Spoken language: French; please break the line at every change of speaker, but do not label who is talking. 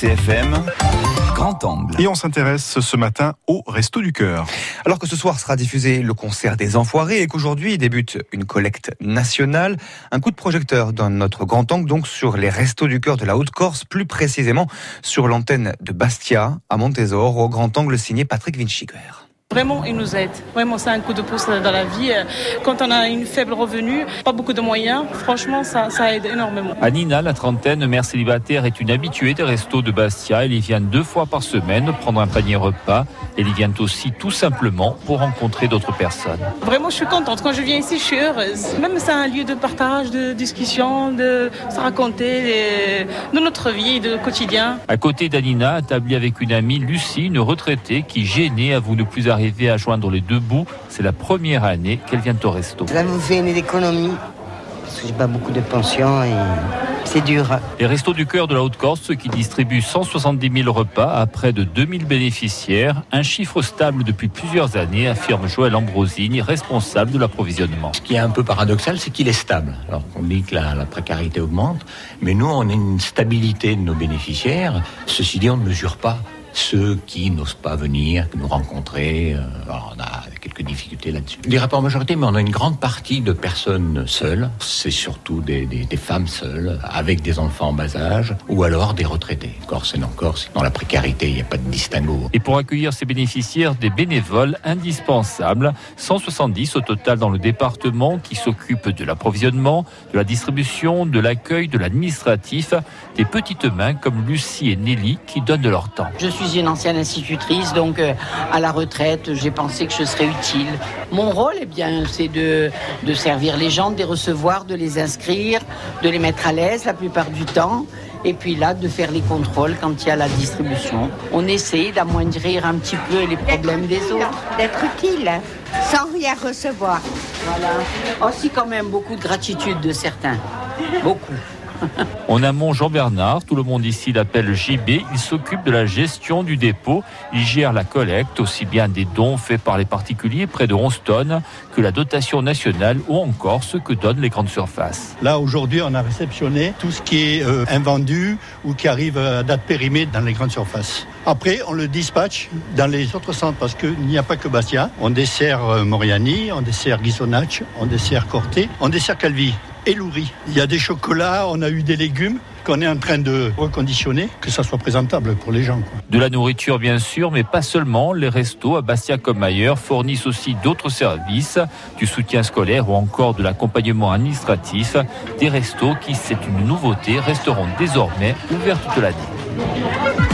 CFM, Grand Angle.
Et on s'intéresse ce matin au Resto du Cœur.
Alors que ce soir sera diffusé le concert des Enfoirés et qu'aujourd'hui débute une collecte nationale, un coup de projecteur dans notre grand angle donc sur les Restos du Cœur de la Haute-Corse, plus précisément sur l'antenne de Bastia à Montésor, au grand angle signé Patrick Vinciquer.
Vraiment, il nous aide. Vraiment, c'est un coup de pouce dans la vie. Quand on a une faible revenu, pas beaucoup de moyens, franchement, ça, ça aide énormément.
Anina, la trentaine, mère célibataire, est une habituée des restos de Bastia. Elle y vient deux fois par semaine prendre un panier repas. Elle y vient aussi tout simplement pour rencontrer d'autres personnes.
Vraiment, je suis contente. Quand je viens ici, je suis heureuse. Même c'est un lieu de partage, de discussion, de se raconter de notre vie, de quotidien.
À côté d'Anina, établie avec une amie, Lucie, une retraitée qui, gênée, avoue ne plus arriver à joindre les deux bouts. C'est la première année qu'elle vient au resto.
Ça vous fait une économie parce que j'ai pas beaucoup de pensions et c'est dur.
Les Restos du Cœur de la Haute-Corse qui distribuent 170 000 repas à près de 2000 bénéficiaires, un chiffre stable depuis plusieurs années, affirme Joël Ambrosini, responsable de l'approvisionnement.
Ce qui est un peu paradoxal, c'est qu'il est stable. Alors on dit que la, la, précarité augmente, mais nous, on a une stabilité de nos bénéficiaires. Ceci dit, on ne mesure pas ceux qui n'osent pas venir nous rencontrer. A quelques difficultés là-dessus. Pas en majorité, mais on a une grande partie de personnes seules. C'est surtout des, des, des, femmes seules, avec des enfants en bas âge, ou alors des retraités. Corse et non Corse. Dans la précarité, il n'y a pas de distinguo.
Et pour accueillir ces bénéficiaires, des bénévoles indispensables, 170 au total dans le département, qui s'occupent de l'approvisionnement, de la distribution, de l'accueil, de l'administratif, des petites mains comme Lucie et Nelly qui donnent de leur temps.
Je suis une ancienne institutrice, donc euh, à la retraite, j'ai pensé que je serais utile. Mon rôle, eh bien, c'est de, de servir les gens, de les recevoir, de les inscrire, de les mettre à l'aise la plupart du temps. Et puis là, de faire les contrôles quand il y a la distribution. On essaie d'amoindrir un petit peu les problèmes des autres.
D'être utile, sans rien recevoir.
Voilà. Aussi quand même beaucoup de gratitude de certains. Beaucoup.
En amont, Jean Bernard, tout le monde ici l'appelle JB, il s'occupe de la gestion du dépôt. Il gère la collecte, aussi bien des dons faits par les particuliers, près de 11 tonnes, que la dotation nationale ou encore ce que donnent les grandes surfaces.
Là, aujourd'hui, on a réceptionné tout ce qui est euh, invendu ou qui arrive à date périmée dans les grandes surfaces. Après, on le dispatche dans les autres centres parce qu'il n'y a pas que Bastia. On dessert euh, Moriani, on dessert Ghisonacci, on dessert Corté, on dessert Calvi Il y a des chocolats, on a eu des légumes qu'on est en train de reconditionner, que ça soit présentable pour les gens.
De la nourriture bien sûr, mais pas seulement. Les restos à Bastia comme ailleurs fournissent aussi d'autres services, du soutien scolaire ou encore de l'accompagnement administratif. Des restos qui, c'est une nouveauté, resteront désormais ouverts toute l'année.